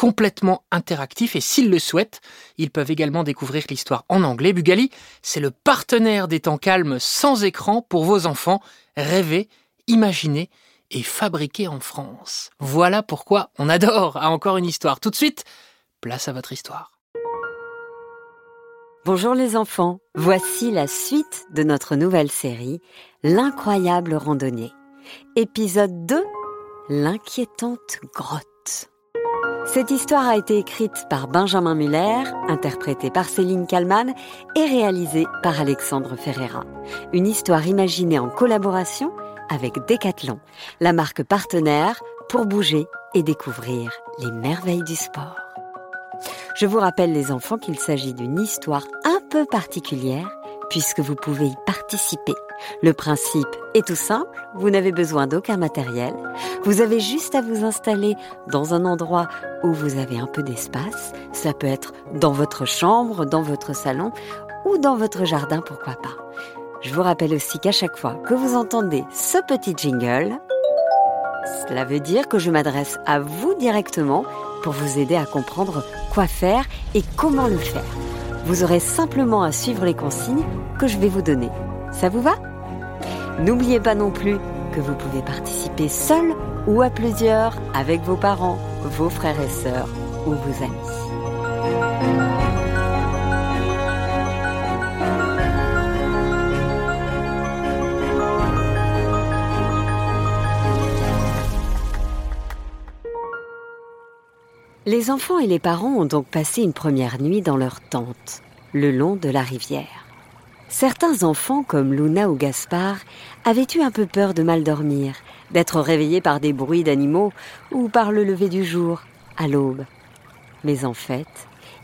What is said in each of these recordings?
complètement interactifs et s'ils le souhaitent, ils peuvent également découvrir l'histoire en anglais. Bugali, c'est le partenaire des temps calmes sans écran pour vos enfants. Rêver, imaginer et fabriquer en France. Voilà pourquoi on adore à encore une histoire. Tout de suite, place à votre histoire. Bonjour les enfants, voici la suite de notre nouvelle série, L'incroyable randonnée. Épisode 2, L'inquiétante grotte. Cette histoire a été écrite par Benjamin Muller, interprétée par Céline Kallmann et réalisée par Alexandre Ferreira. Une histoire imaginée en collaboration avec Decathlon, la marque partenaire pour bouger et découvrir les merveilles du sport. Je vous rappelle les enfants qu'il s'agit d'une histoire un peu particulière puisque vous pouvez y participer. Le principe est tout simple, vous n'avez besoin d'aucun matériel, vous avez juste à vous installer dans un endroit où vous avez un peu d'espace, ça peut être dans votre chambre, dans votre salon ou dans votre jardin, pourquoi pas. Je vous rappelle aussi qu'à chaque fois que vous entendez ce petit jingle, cela veut dire que je m'adresse à vous directement pour vous aider à comprendre quoi faire et comment le faire. Vous aurez simplement à suivre les consignes que je vais vous donner. Ça vous va? N'oubliez pas non plus que vous pouvez participer seul ou à plusieurs avec vos parents, vos frères et sœurs ou vos amis. Les enfants et les parents ont donc passé une première nuit dans leur tente, le long de la rivière. Certains enfants, comme Luna ou Gaspard, avaient eu un peu peur de mal dormir, d'être réveillés par des bruits d'animaux ou par le lever du jour, à l'aube. Mais en fait,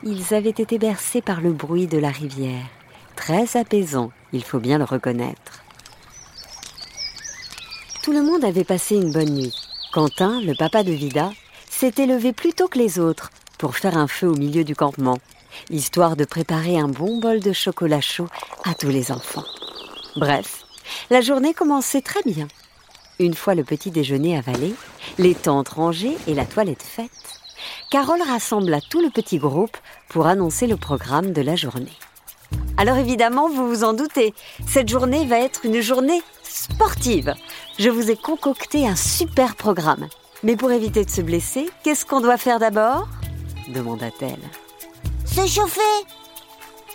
ils avaient été bercés par le bruit de la rivière, très apaisant, il faut bien le reconnaître. Tout le monde avait passé une bonne nuit. Quentin, le papa de Vida, s'était levé plus tôt que les autres pour faire un feu au milieu du campement, histoire de préparer un bon bol de chocolat chaud à tous les enfants. Bref, la journée commençait très bien. Une fois le petit déjeuner avalé, les tentes rangées et la toilette faite, Carole rassembla tout le petit groupe pour annoncer le programme de la journée. Alors évidemment, vous vous en doutez, cette journée va être une journée sportive. Je vous ai concocté un super programme. Mais pour éviter de se blesser, qu'est-ce qu'on doit faire d'abord? demanda-t-elle. Se chauffer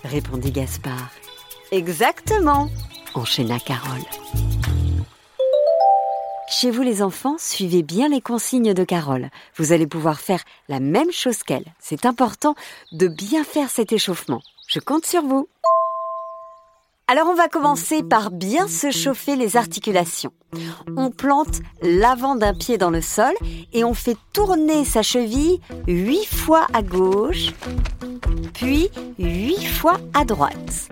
répondit Gaspard. Exactement enchaîna Carole. Chez vous les enfants, suivez bien les consignes de Carole. Vous allez pouvoir faire la même chose qu'elle. C'est important de bien faire cet échauffement. Je compte sur vous. Alors on va commencer par bien se chauffer les articulations. On plante l'avant d'un pied dans le sol et on fait tourner sa cheville huit fois à gauche, puis huit fois à droite.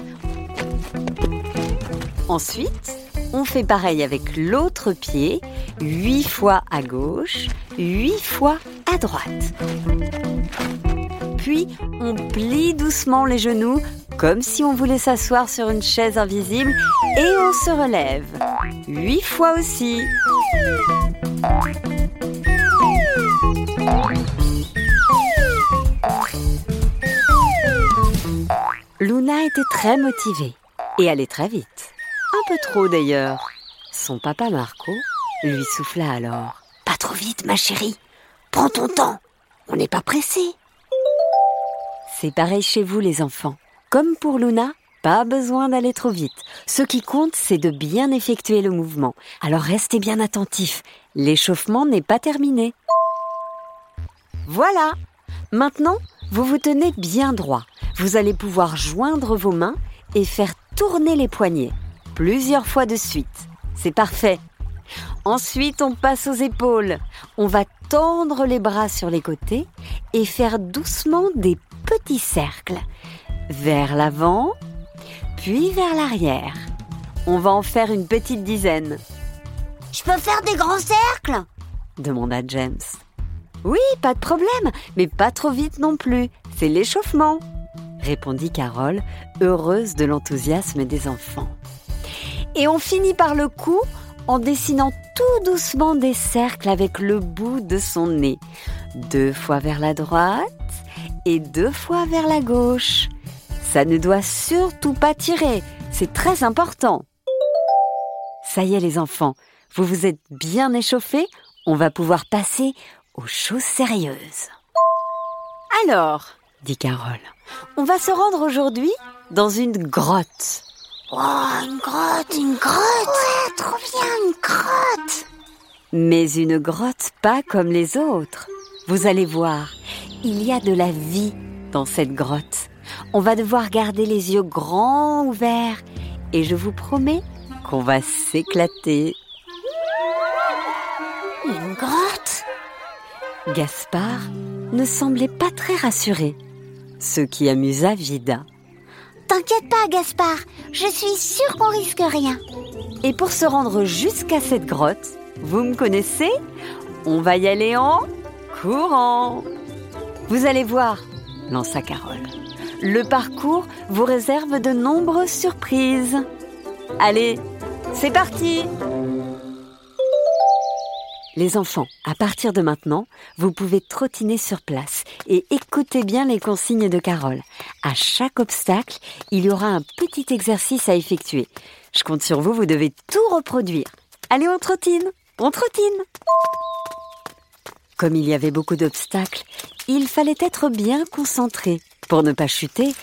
Ensuite, on fait pareil avec l'autre pied, huit fois à gauche, huit fois à droite. Puis, on plie doucement les genoux comme si on voulait s'asseoir sur une chaise invisible et on se relève. Huit fois aussi. Luna était très motivée et allait très vite. Un peu trop d'ailleurs. Son papa Marco lui souffla alors. Pas trop vite, ma chérie. Prends ton temps. On n'est pas pressé. C'est pareil chez vous, les enfants. Comme pour Luna, Pas besoin d'aller trop vite. Ce qui compte, c'est de bien effectuer le mouvement. Alors restez bien attentifs. L'échauffement n'est pas terminé. Voilà. Maintenant, vous vous tenez bien droit. Vous allez pouvoir joindre vos mains et faire tourner les poignets plusieurs fois de suite. C'est parfait. Ensuite, on passe aux épaules. On va tendre les bras sur les côtés et faire doucement des petits cercles. Vers l'avant, puis vers l'arrière. On va en faire une petite dizaine. Je peux faire des grands cercles? demanda James. Oui, pas de problème, mais pas trop vite non plus. C'est l'échauffement, répondit Carole, heureuse de l'enthousiasme des enfants. Et on finit par le coup en dessinant tout doucement des cercles avec le bout de son nez. Deux fois vers la droite et deux fois vers la gauche. Ça ne doit surtout pas tirer, c'est très important. Ça y est les enfants, vous vous êtes bien échauffés, on va pouvoir passer aux choses sérieuses. Alors, dit Carole, on va se rendre aujourd'hui dans une grotte. Oh, une grotte, une grotte Ouais, trop bien, une grotte Mais une grotte pas comme les autres. Vous allez voir, il y a de la vie dans cette grotte. On va devoir garder les yeux grands ouverts et je vous promets qu'on va s'éclater. Une grotte? Gaspard ne semblait pas très rassuré, ce qui amusa Vida. T'inquiète pas, Gaspard, je suis sûre qu'on risque rien. Et pour se rendre jusqu'à cette grotte, vous me connaissez On va y aller en courant. Vous allez voir, lança Carole. Le parcours vous réserve de nombreuses surprises. Allez, c'est parti Les enfants, à partir de maintenant, vous pouvez trottiner sur place et écoutez bien les consignes de Carole. À chaque obstacle, il y aura un petit exercice à effectuer. Je compte sur vous, vous devez tout reproduire. Allez, on trottine On trottine Comme il y avait beaucoup d'obstacles, il fallait être bien concentré pour ne pas chuter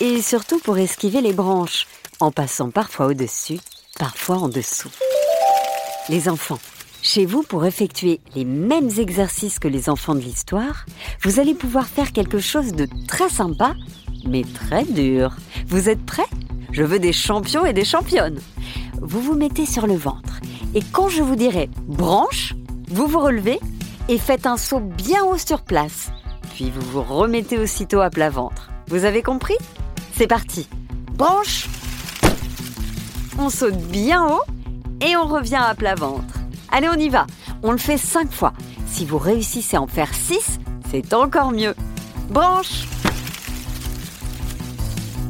et surtout pour esquiver les branches, en passant parfois au-dessus, parfois en dessous. Les enfants, chez vous, pour effectuer les mêmes exercices que les enfants de l'histoire, vous allez pouvoir faire quelque chose de très sympa, mais très dur. Vous êtes prêts? Je veux des champions et des championnes. Vous vous mettez sur le ventre et quand je vous dirai branche, vous vous relevez et faites un saut bien haut sur place. Puis vous vous remettez aussitôt à plat ventre. Vous avez compris? C'est parti. Branche On saute bien haut et on revient à plat ventre. Allez, on y va. On le fait cinq fois. Si vous réussissez à en faire six, c'est encore mieux. Branche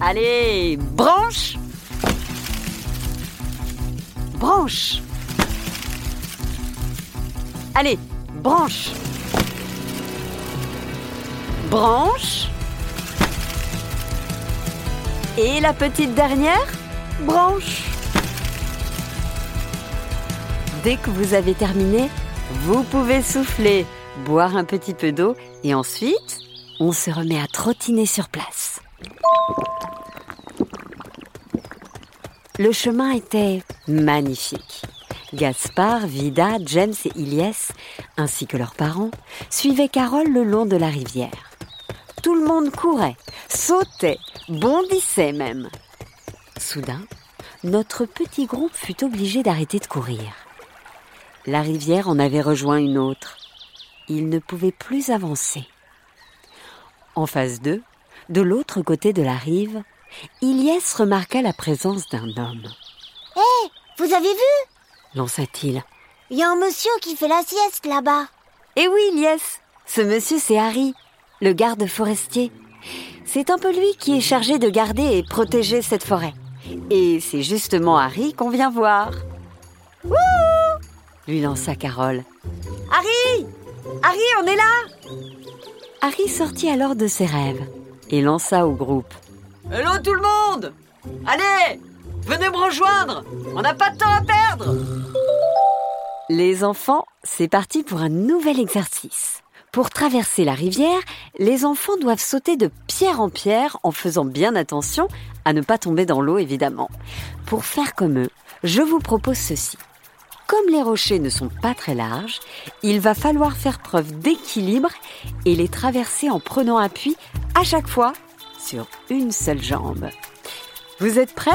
Allez, branche Branche Allez, branche Branche Et la petite dernière Branche Dès que vous avez terminé, vous pouvez souffler, boire un petit peu d'eau et ensuite, on se remet à trottiner sur place. Le chemin était magnifique. Gaspard, Vida, James et Ilyes, ainsi que leurs parents, suivaient Carole le long de la rivière. Tout le monde courait, sautait, bondissait même. Soudain, notre petit groupe fut obligé d'arrêter de courir. La rivière en avait rejoint une autre. Ils ne pouvaient plus avancer. En face d'eux, de l'autre côté de la rive, Ilyes remarqua la présence d'un homme. Hé, vous avez vu? lança-t-il. Il y a un monsieur qui fait la sieste là-bas. Eh oui, Ilyes, ce monsieur c'est Harry, le garde forestier. C'est un peu lui qui est chargé de garder et protéger cette forêt. Et c'est justement Harry qu'on vient voir. Wouh lui lança Carole. Harry Harry, on est là Harry sortit alors de ses rêves et lança au groupe. Hello tout le monde Allez Venez me rejoindre On n'a pas de temps à perdre Les enfants, c'est parti pour un nouvel exercice. Pour traverser la rivière, les enfants doivent sauter de pierre en pierre en faisant bien attention à ne pas tomber dans l'eau évidemment. Pour faire comme eux, je vous propose ceci. Comme les rochers ne sont pas très larges, il va falloir faire preuve d'équilibre et les traverser en prenant appui à chaque fois sur une seule jambe. Vous êtes prêts?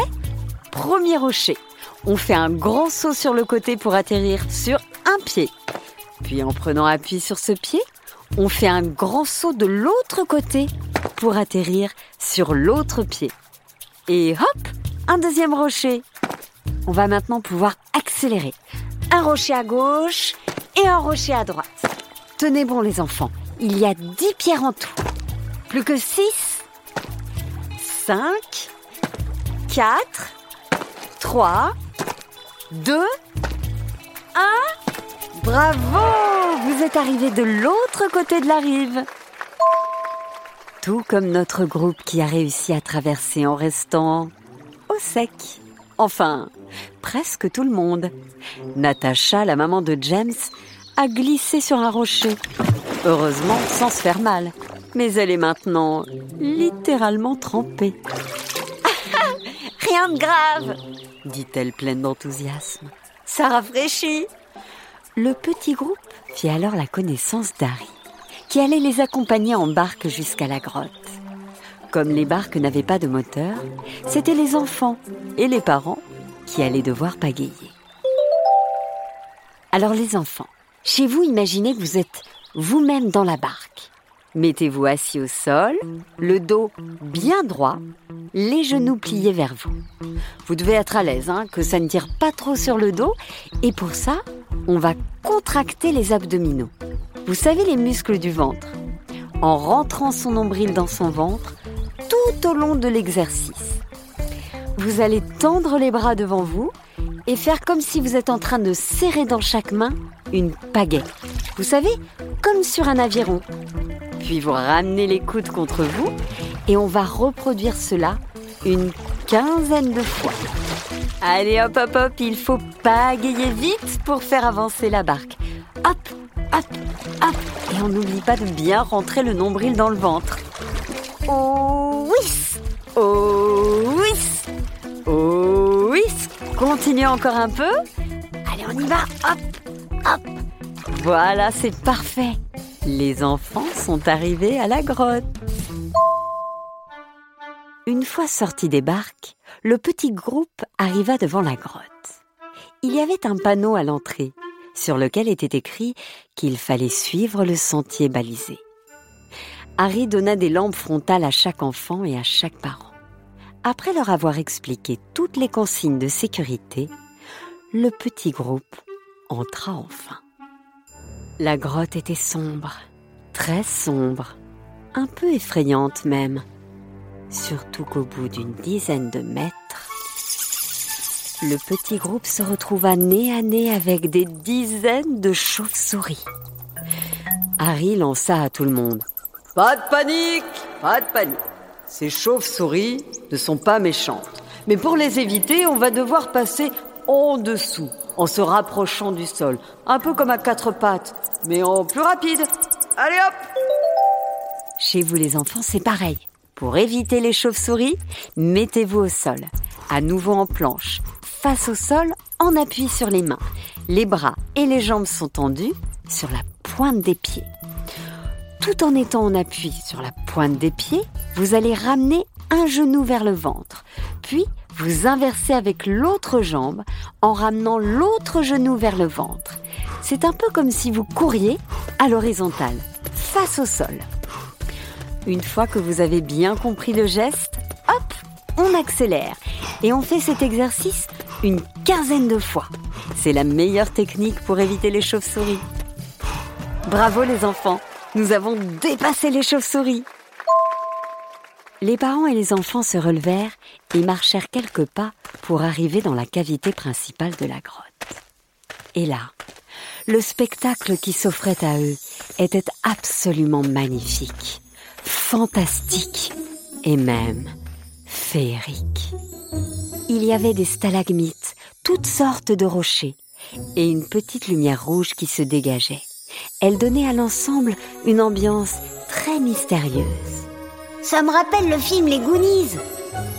Premier rocher. On fait un grand saut sur le côté pour atterrir sur un pied. Puis en prenant appui sur ce pied, on fait un grand saut de l'autre côté pour atterrir sur l'autre pied. Et hop, un deuxième rocher. On va maintenant pouvoir accélérer. Un rocher à gauche et un rocher à droite. Tenez bon les enfants, il y a 10 pierres en tout. Plus que 6, 5, 4, 3, 2, 1. Bravo Vous êtes arrivé de l'autre côté de la rive. Tout comme notre groupe qui a réussi à traverser en restant au sec. Enfin, presque tout le monde. Natacha, la maman de James, a glissé sur un rocher. Heureusement, sans se faire mal. Mais elle est maintenant littéralement trempée. Rien de grave. dit-elle pleine d'enthousiasme. Ça rafraîchit. Le petit groupe fit alors la connaissance d'Harry, qui allait les accompagner en barque jusqu'à la grotte. Comme les barques n'avaient pas de moteur, c'étaient les enfants et les parents qui allaient devoir pagayer. Alors les enfants, chez vous, imaginez que vous êtes vous-même dans la barque. Mettez-vous assis au sol, le dos bien droit, les genoux pliés vers vous. Vous devez être à l'aise, hein, que ça ne tire pas trop sur le dos. Et pour ça, on va contracter les abdominaux. Vous savez les muscles du ventre. En rentrant son nombril dans son ventre tout au long de l'exercice. Vous allez tendre les bras devant vous et faire comme si vous êtes en train de serrer dans chaque main une pagaie. Vous savez, comme sur un aviron. Puis vous ramenez les coudes contre vous et on va reproduire cela une quinzaine de fois. Allez hop hop hop, il faut pagayer vite pour faire avancer la barque. Hop, hop, hop. Et on n'oublie pas de bien rentrer le nombril dans le ventre. Oh oui Oh oui Oh oui Continuez encore un peu. Allez, on y va. Hop, hop. Voilà, c'est parfait. Les enfants sont arrivés à la grotte. Une fois sortis des barques, le petit groupe arriva devant la grotte. Il y avait un panneau à l'entrée sur lequel était écrit qu'il fallait suivre le sentier balisé. Harry donna des lampes frontales à chaque enfant et à chaque parent. Après leur avoir expliqué toutes les consignes de sécurité, le petit groupe entra enfin. La grotte était sombre, très sombre, un peu effrayante même, surtout qu'au bout d'une dizaine de mètres, le petit groupe se retrouva nez à nez avec des dizaines de chauves-souris. Harry lança à tout le monde. Pas de panique, pas de panique. Ces chauves-souris ne sont pas méchantes. Mais pour les éviter, on va devoir passer en dessous, en se rapprochant du sol. Un peu comme à quatre pattes, mais en plus rapide. Allez hop Chez vous les enfants, c'est pareil. Pour éviter les chauves-souris, mettez-vous au sol, à nouveau en planche, face au sol, en appui sur les mains. Les bras et les jambes sont tendus sur la pointe des pieds. Tout en étant en appui sur la pointe des pieds, vous allez ramener un genou vers le ventre, puis vous inversez avec l'autre jambe en ramenant l'autre genou vers le ventre. C'est un peu comme si vous couriez à l'horizontale, face au sol. Une fois que vous avez bien compris le geste, hop, on accélère et on fait cet exercice une quinzaine de fois. C'est la meilleure technique pour éviter les chauves-souris. Bravo les enfants, nous avons dépassé les chauves-souris. Les parents et les enfants se relevèrent et marchèrent quelques pas pour arriver dans la cavité principale de la grotte. Et là, le spectacle qui s'offrait à eux était absolument magnifique, fantastique et même féerique. Il y avait des stalagmites, toutes sortes de rochers, et une petite lumière rouge qui se dégageait. Elle donnait à l'ensemble une ambiance très mystérieuse. Ça me rappelle le film Les Goonies.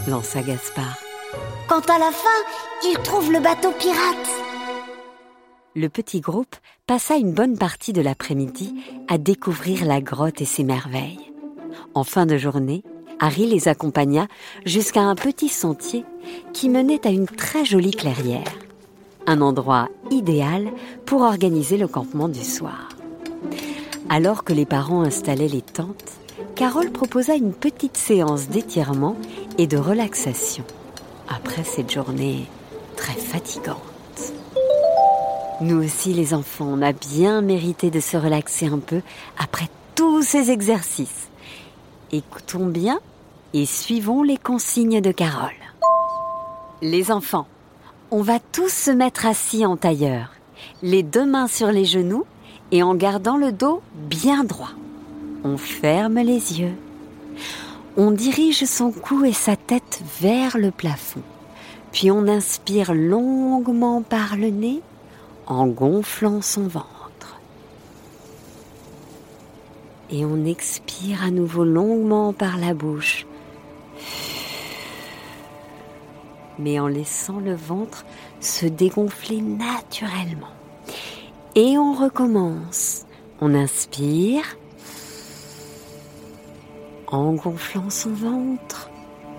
Lança Gaspard. Quand à la fin, ils trouvent le bateau pirate. Le petit groupe passa une bonne partie de l'après-midi à découvrir la grotte et ses merveilles. En fin de journée, Harry les accompagna jusqu'à un petit sentier qui menait à une très jolie clairière. Un endroit idéal pour organiser le campement du soir. Alors que les parents installaient les tentes, Carole proposa une petite séance d'étirement et de relaxation après cette journée très fatigante. Nous aussi les enfants, on a bien mérité de se relaxer un peu après tous ces exercices. Écoutons bien et suivons les consignes de Carole. Les enfants, on va tous se mettre assis en tailleur, les deux mains sur les genoux et en gardant le dos bien droit. On ferme les yeux. On dirige son cou et sa tête vers le plafond. Puis on inspire longuement par le nez en gonflant son ventre. Et on expire à nouveau longuement par la bouche, mais en laissant le ventre se dégonfler naturellement. Et on recommence. On inspire en gonflant son ventre,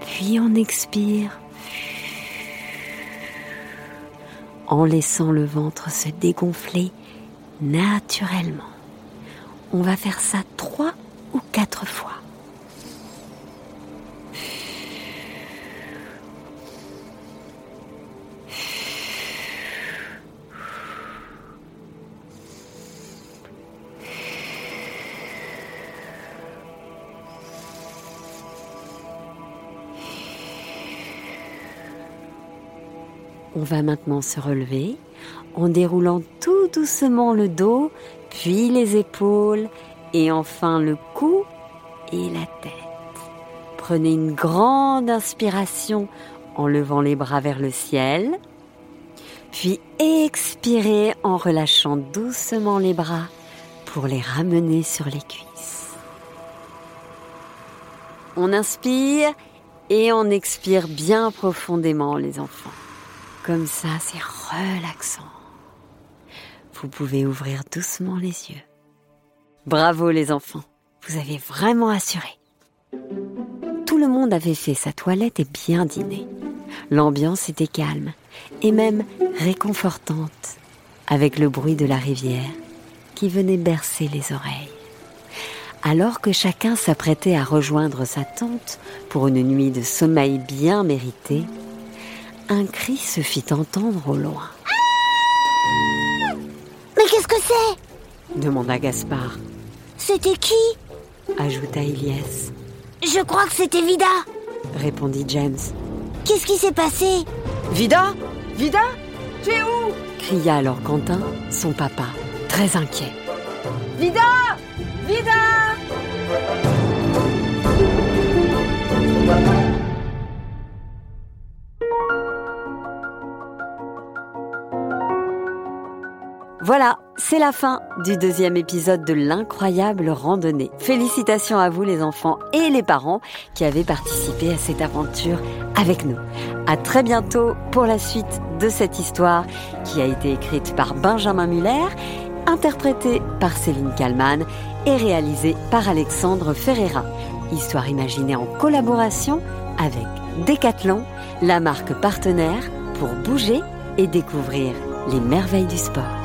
puis on expire en laissant le ventre se dégonfler naturellement. On va faire ça trois ou quatre fois. On va maintenant se relever en déroulant tout doucement le dos, puis les épaules et enfin le cou et la tête. Prenez une grande inspiration en levant les bras vers le ciel, puis expirez en relâchant doucement les bras pour les ramener sur les cuisses. On inspire et on expire bien profondément les enfants. Comme ça, c'est relaxant. Vous pouvez ouvrir doucement les yeux. Bravo les enfants, vous avez vraiment assuré. Tout le monde avait fait sa toilette et bien dîné. L'ambiance était calme et même réconfortante, avec le bruit de la rivière qui venait bercer les oreilles. Alors que chacun s'apprêtait à rejoindre sa tente pour une nuit de sommeil bien méritée, un cri se fit entendre au loin. Mais qu'est-ce que c'est? demanda Gaspard. C'était qui? ajouta Elias. Je crois que c'était Vida. répondit James. Qu'est-ce qui s'est passé? Vida? Vida? Tu es où? cria alors Quentin, son papa, très inquiet. Vida Vida Voilà, c'est la fin du deuxième épisode de l'incroyable randonnée. Félicitations à vous les enfants et les parents qui avez participé à cette aventure avec nous. À très bientôt pour la suite de cette histoire qui a été écrite par Benjamin Muller, interprétée par Céline Kallmann et réalisée par Alexandre Ferreira. Histoire imaginée en collaboration avec Decathlon, la marque partenaire pour bouger et découvrir les merveilles du sport.